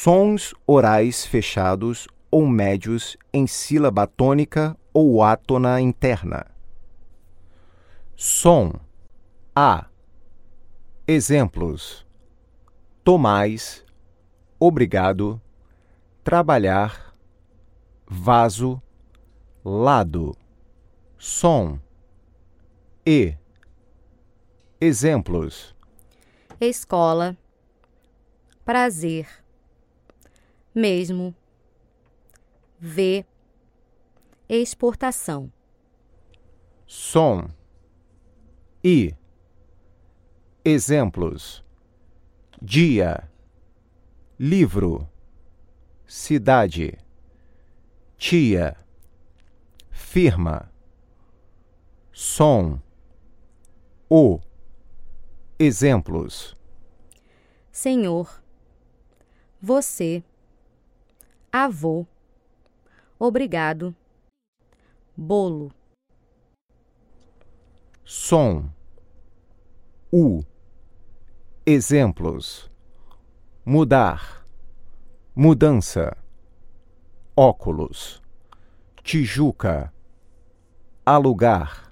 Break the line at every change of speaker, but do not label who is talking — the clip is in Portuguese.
Sons orais fechados ou médios em sílaba tônica ou átona interna. Som. A. Exemplos: tomais, obrigado, trabalhar, vaso, lado. Som. E. Exemplos:
escola, prazer, mesmo, ver, exportação.
som. E exemplos. Dia. Livro. Cidade. Tia. Firma. Som. O. Exemplos.
Senhor, você, avô, obrigado, bolo.
som. O exemplos. Mudar. Mudança. Óculos. Tijuca. Alugar